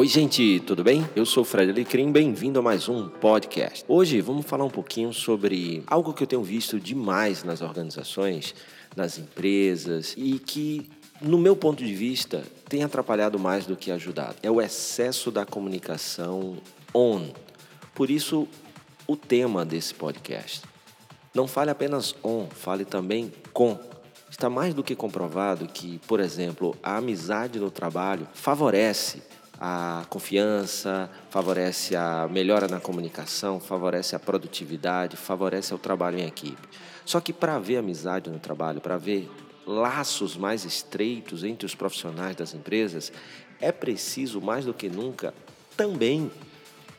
Oi, gente, tudo bem? Eu sou o Fred Alecrim, bem-vindo a mais um podcast. Hoje vamos falar um pouquinho sobre algo que eu tenho visto demais nas organizações, nas empresas e que, no meu ponto de vista, tem atrapalhado mais do que ajudado. É o excesso da comunicação on. Por isso, o tema desse podcast. Não fale apenas on, fale também com. Está mais do que comprovado que, por exemplo, a amizade no trabalho favorece a confiança, favorece a melhora na comunicação, favorece a produtividade, favorece o trabalho em equipe. Só que para haver amizade no trabalho, para haver laços mais estreitos entre os profissionais das empresas, é preciso mais do que nunca também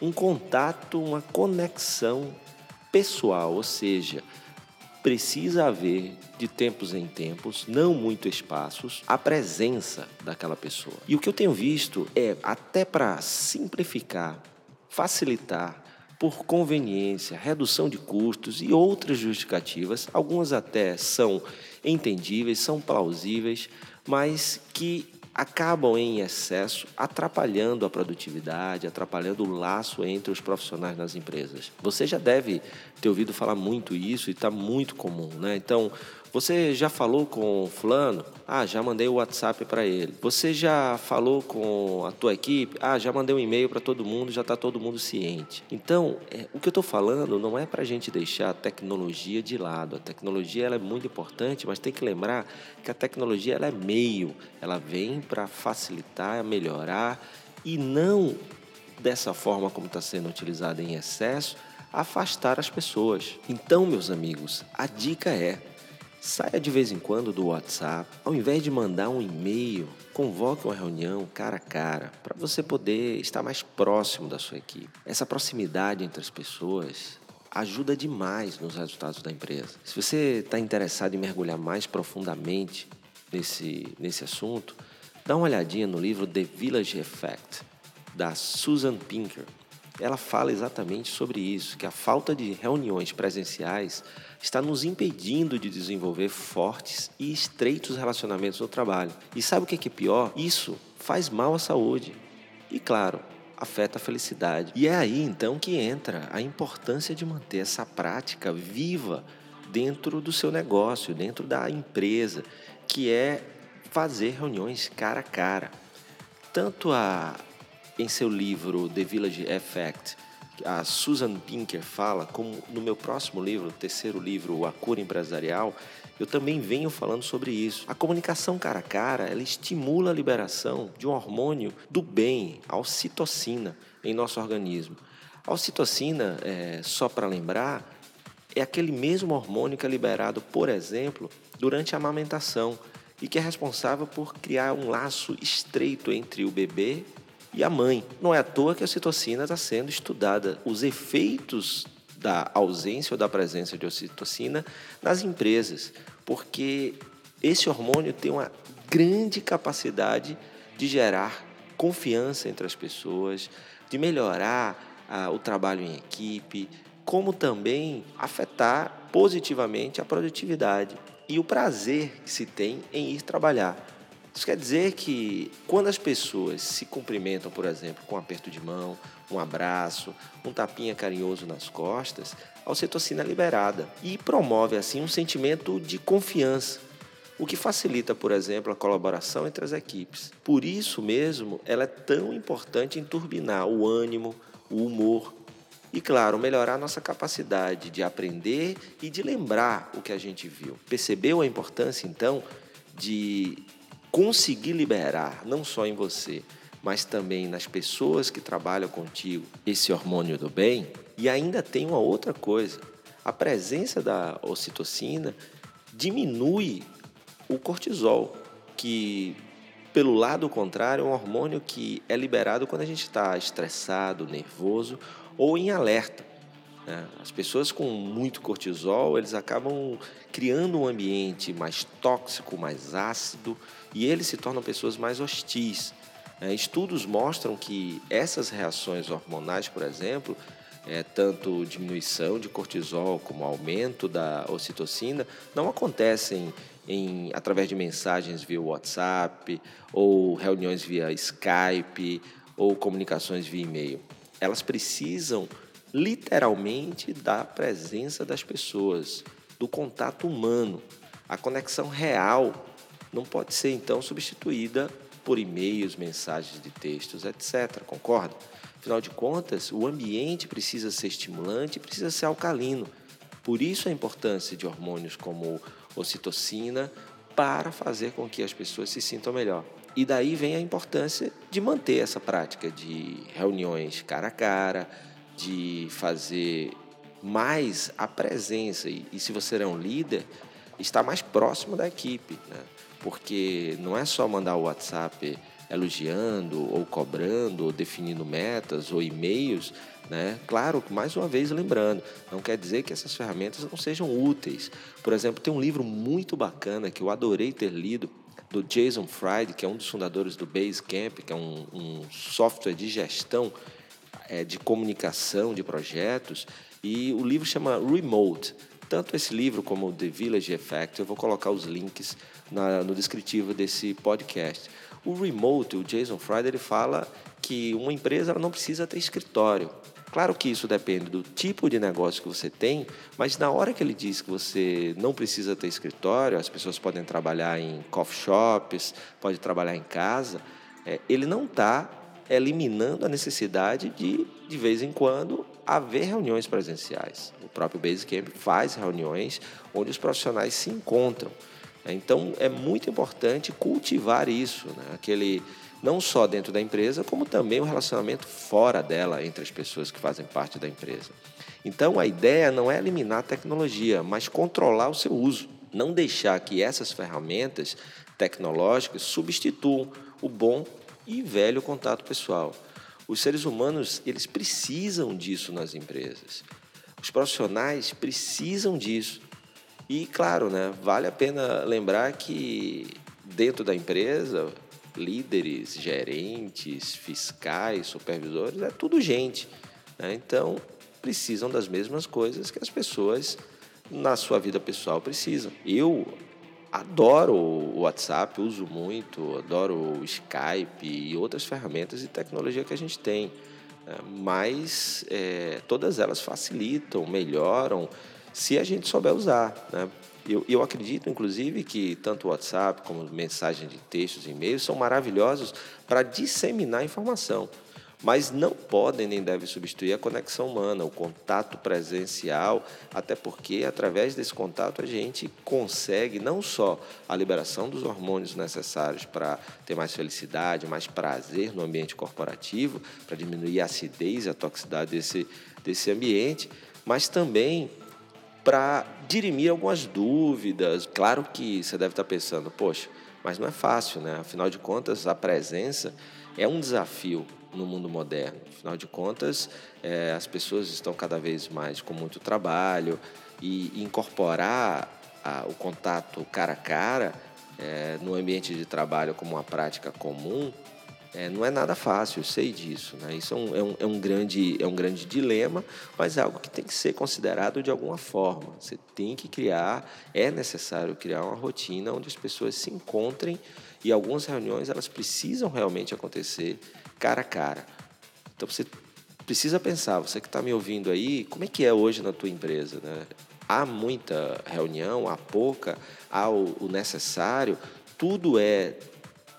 um contato, uma conexão pessoal, ou seja, precisa haver, de tempos em tempos, não muito espaços, a presença daquela pessoa. E o que eu tenho visto é, até para simplificar, facilitar, por conveniência, redução de custos e outras justificativas, algumas até são entendíveis, são plausíveis, mas que acabam em excesso atrapalhando a produtividade, atrapalhando o laço entre os profissionais nas empresas. Você já deve ter ouvido falar muito isso e está muito comum, né? Então, você já falou com fulano? Ah, já mandei o WhatsApp para ele. Você já falou com a tua equipe? Ah, já mandei um e-mail para todo mundo, já está todo mundo ciente. Então, é, o que eu estou falando não é para a gente deixar a tecnologia de lado. A tecnologia ela é muito importante, mas tem que lembrar que a tecnologia ela é meio, ela vem para facilitar, melhorar e não dessa forma como está sendo utilizada em excesso, afastar as pessoas. Então, meus amigos, a dica é Saia de vez em quando do WhatsApp. Ao invés de mandar um e-mail, convoque uma reunião cara a cara para você poder estar mais próximo da sua equipe. Essa proximidade entre as pessoas ajuda demais nos resultados da empresa. Se você está interessado em mergulhar mais profundamente nesse, nesse assunto, dá uma olhadinha no livro The Village Effect, da Susan Pinker ela fala exatamente sobre isso, que a falta de reuniões presenciais está nos impedindo de desenvolver fortes e estreitos relacionamentos no trabalho. E sabe o que é pior? Isso faz mal à saúde. E claro, afeta a felicidade. E é aí então que entra a importância de manter essa prática viva dentro do seu negócio, dentro da empresa, que é fazer reuniões cara a cara. Tanto a, em seu livro The Village Effect, a Susan Pinker fala, como no meu próximo livro, terceiro livro, A Cura Empresarial, eu também venho falando sobre isso. A comunicação cara a cara, ela estimula a liberação de um hormônio do bem, a ocitocina, em nosso organismo. A ocitocina, é, só para lembrar, é aquele mesmo hormônio que é liberado, por exemplo, durante a amamentação e que é responsável por criar um laço estreito entre o bebê e a mãe. Não é à toa que a ocitocina está sendo estudada. Os efeitos da ausência ou da presença de ocitocina nas empresas, porque esse hormônio tem uma grande capacidade de gerar confiança entre as pessoas, de melhorar ah, o trabalho em equipe, como também afetar positivamente a produtividade e o prazer que se tem em ir trabalhar. Isso quer dizer que quando as pessoas se cumprimentam, por exemplo, com um aperto de mão, um abraço, um tapinha carinhoso nas costas, a ocitocina é liberada e promove assim um sentimento de confiança, o que facilita, por exemplo, a colaboração entre as equipes. Por isso mesmo, ela é tão importante em turbinar o ânimo, o humor e, claro, melhorar nossa capacidade de aprender e de lembrar o que a gente viu. Percebeu a importância, então, de conseguir liberar, não só em você, mas também nas pessoas que trabalham contigo, esse hormônio do bem. E ainda tem uma outra coisa: a presença da ocitocina diminui o cortisol, que, pelo lado contrário, é um hormônio que é liberado quando a gente está estressado, nervoso ou em alerta. Né? As pessoas com muito cortisol, eles acabam criando um ambiente mais tóxico, mais ácido, e eles se tornam pessoas mais hostis. Né? Estudos mostram que essas reações hormonais, por exemplo, é, tanto diminuição de cortisol como aumento da ocitocina, não acontecem em, através de mensagens via WhatsApp ou reuniões via Skype ou comunicações via e-mail. Elas precisam literalmente da presença das pessoas, do contato humano. A conexão real não pode ser então substituída por e-mails, mensagens de textos, etc. Concorda? Afinal de contas, o ambiente precisa ser estimulante precisa ser alcalino. Por isso a importância de hormônios como ocitocina para fazer com que as pessoas se sintam melhor. E daí vem a importância de manter essa prática de reuniões cara a cara, de fazer mais a presença. E, e se você é um líder, estar mais próximo da equipe. Né? Porque não é só mandar o WhatsApp elogiando ou cobrando ou definindo metas ou e-mails, né? Claro, mais uma vez lembrando, não quer dizer que essas ferramentas não sejam úteis. Por exemplo, tem um livro muito bacana que eu adorei ter lido do Jason Fried, que é um dos fundadores do Basecamp, que é um, um software de gestão é, de comunicação de projetos, e o livro chama Remote. Tanto esse livro como The Village Effect, eu vou colocar os links na, no descritivo desse podcast. O Remote, o Jason Fried, ele fala que uma empresa não precisa ter escritório. Claro que isso depende do tipo de negócio que você tem, mas na hora que ele diz que você não precisa ter escritório, as pessoas podem trabalhar em coffee shops, pode trabalhar em casa, é, ele não está eliminando a necessidade de, de vez em quando, haver reuniões presenciais. O próprio Basecamp faz reuniões onde os profissionais se encontram. Então, é muito importante cultivar isso, né? aquele não só dentro da empresa, como também o relacionamento fora dela entre as pessoas que fazem parte da empresa. Então, a ideia não é eliminar a tecnologia, mas controlar o seu uso. Não deixar que essas ferramentas tecnológicas substituam o bom e velho contato pessoal. Os seres humanos, eles precisam disso nas empresas. Os profissionais precisam disso. E, claro, né, vale a pena lembrar que dentro da empresa, líderes, gerentes, fiscais, supervisores, é tudo gente. Né? Então, precisam das mesmas coisas que as pessoas na sua vida pessoal precisam. Eu adoro o WhatsApp, uso muito, adoro o Skype e outras ferramentas de tecnologia que a gente tem. Né? Mas é, todas elas facilitam, melhoram, se a gente souber usar. Né? Eu, eu acredito, inclusive, que tanto o WhatsApp como mensagem de textos e e-mails são maravilhosos para disseminar informação, mas não podem nem devem substituir a conexão humana, o contato presencial, até porque através desse contato a gente consegue não só a liberação dos hormônios necessários para ter mais felicidade, mais prazer no ambiente corporativo, para diminuir a acidez e a toxicidade desse, desse ambiente, mas também para dirimir algumas dúvidas. Claro que você deve estar pensando, poxa, mas não é fácil, né? Afinal de contas, a presença é um desafio no mundo moderno. Afinal de contas, é, as pessoas estão cada vez mais com muito trabalho e incorporar a, o contato cara a cara é, no ambiente de trabalho como uma prática comum é, não é nada fácil, eu sei disso. Né? Isso é um, é, um, é, um grande, é um grande dilema, mas é algo que tem que ser considerado de alguma forma. Você tem que criar, é necessário criar uma rotina onde as pessoas se encontrem e algumas reuniões elas precisam realmente acontecer cara a cara. Então você precisa pensar, você que está me ouvindo aí, como é que é hoje na tua empresa? Né? Há muita reunião, há pouca, há o, o necessário, tudo é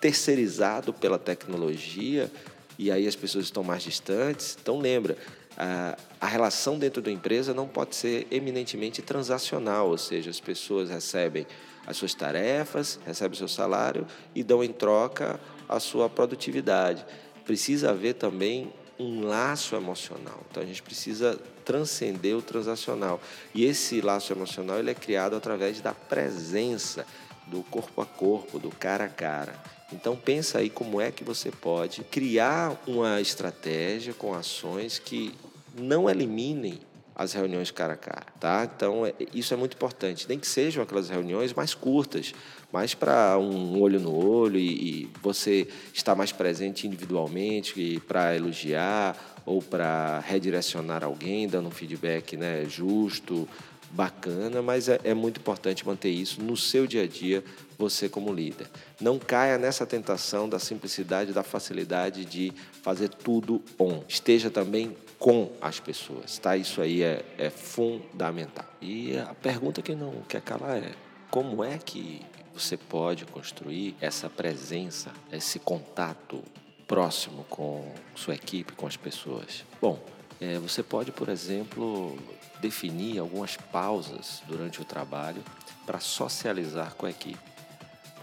terceirizado pela tecnologia e aí as pessoas estão mais distantes. Então lembra, a, a relação dentro da empresa não pode ser eminentemente transacional, ou seja, as pessoas recebem as suas tarefas, recebem o seu salário e dão em troca a sua produtividade. Precisa haver também um laço emocional. Então a gente precisa transcender o transacional. E esse laço emocional ele é criado através da presença do corpo a corpo, do cara a cara. Então pensa aí como é que você pode criar uma estratégia com ações que não eliminem as reuniões cara a cara, tá? Então é, isso é muito importante. Nem que sejam aquelas reuniões mais curtas, mais para um olho no olho e, e, você estar mais presente individualmente para elogiar ou para redirecionar alguém, dando um feedback, né, justo bacana, mas é, é, muito importante manter isso no seu dia a dia, você como líder. Não caia nessa tentação da simplicidade, da facilidade de fazer tudo on. Esteja também com as pessoas, tá? Isso aí é, é fundamental. E a pergunta que não quer calar é: como é que você pode construir essa presença, esse contato próximo com sua equipe, com as pessoas? Bom, é, você pode, por exemplo, definir algumas pausas durante o trabalho para socializar com a equipe.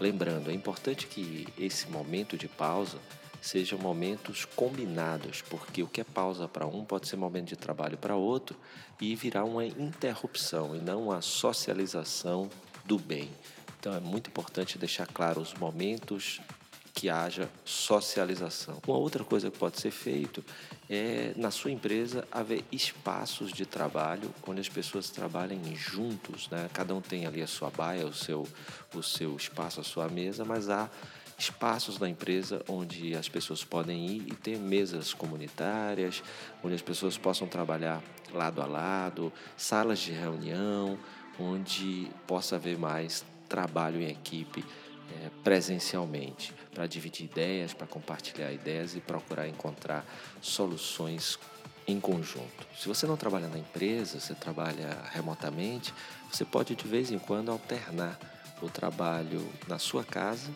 Lembrando, é importante que esse momento de pausa sejam momentos combinados, porque o que é pausa para um pode ser momento de trabalho para outro e virar uma interrupção e não uma socialização do bem. Então é muito importante deixar claro os momentos que haja socialização. Uma outra coisa que pode ser feito é na sua empresa haver espaços de trabalho onde as pessoas trabalhem juntos, né? Cada um tem ali a sua baia, o seu o seu espaço, a sua mesa, mas há espaços na empresa onde as pessoas podem ir e ter mesas comunitárias, onde as pessoas possam trabalhar lado a lado, salas de reunião, onde possa haver mais trabalho em equipe é, presencialmente, para dividir ideias, para compartilhar ideias e procurar encontrar soluções em conjunto. Se você não trabalha na empresa, você trabalha remotamente, você pode de vez em quando alternar o trabalho na sua casa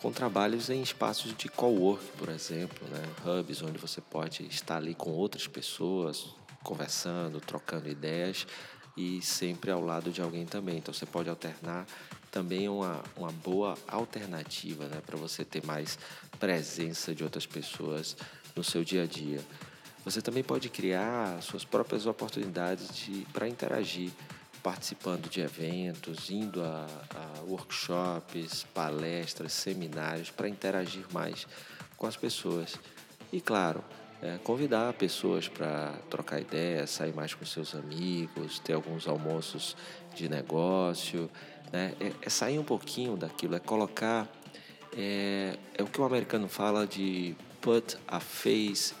com trabalhos em espaços de cowork, por exemplo, né? hubs onde você pode estar ali com outras pessoas, conversando, trocando ideias e sempre ao lado de alguém também. Então você pode alternar também uma, uma boa alternativa né, para você ter mais presença de outras pessoas no seu dia a dia. Você também pode criar suas próprias oportunidades para interagir, participando de eventos, indo a, a workshops, palestras, seminários, para interagir mais com as pessoas. E claro, é, convidar pessoas para trocar ideias, sair mais com seus amigos, ter alguns almoços de negócio, né? É, é sair um pouquinho daquilo, é colocar. É, é o que o americano fala de put a face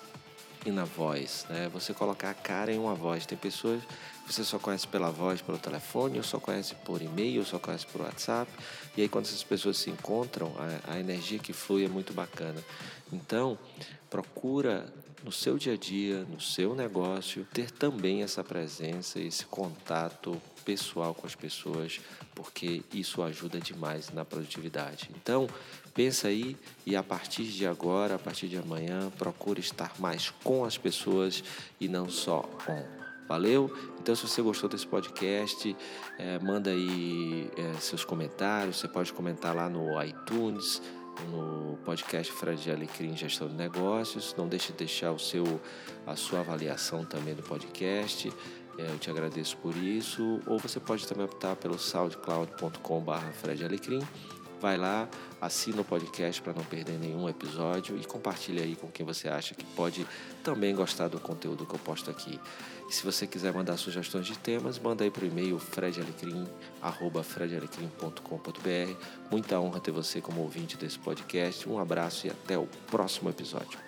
in a voice, né? Você colocar a cara em uma voz. Tem pessoas que você só conhece pela voz, pelo telefone, ou só conhece por e-mail, ou só conhece por WhatsApp. E aí quando essas pessoas se encontram, a, a energia que flui é muito bacana. Então, procura no seu dia a dia, no seu negócio, ter também essa presença, esse contato pessoal com as pessoas, porque isso ajuda demais na produtividade. Então, pensa aí e a partir de agora, a partir de amanhã, procure estar mais com as pessoas e não só com. Valeu? Então, se você gostou desse podcast, é, manda aí é, seus comentários. Você pode comentar lá no iTunes, no podcast Fred Alecrim Gestão de Negócios. Não deixe de deixar o seu, a sua avaliação também do podcast. É, eu te agradeço por isso. Ou você pode também optar pelo soundcloud.com.br Fred Alecrim. Vai lá, assina o podcast para não perder nenhum episódio e compartilha aí com quem você acha que pode também gostar do conteúdo que eu posto aqui. E se você quiser mandar sugestões de temas, manda aí para o e-mail fredalecrim.com.br. Muita honra ter você como ouvinte desse podcast. Um abraço e até o próximo episódio.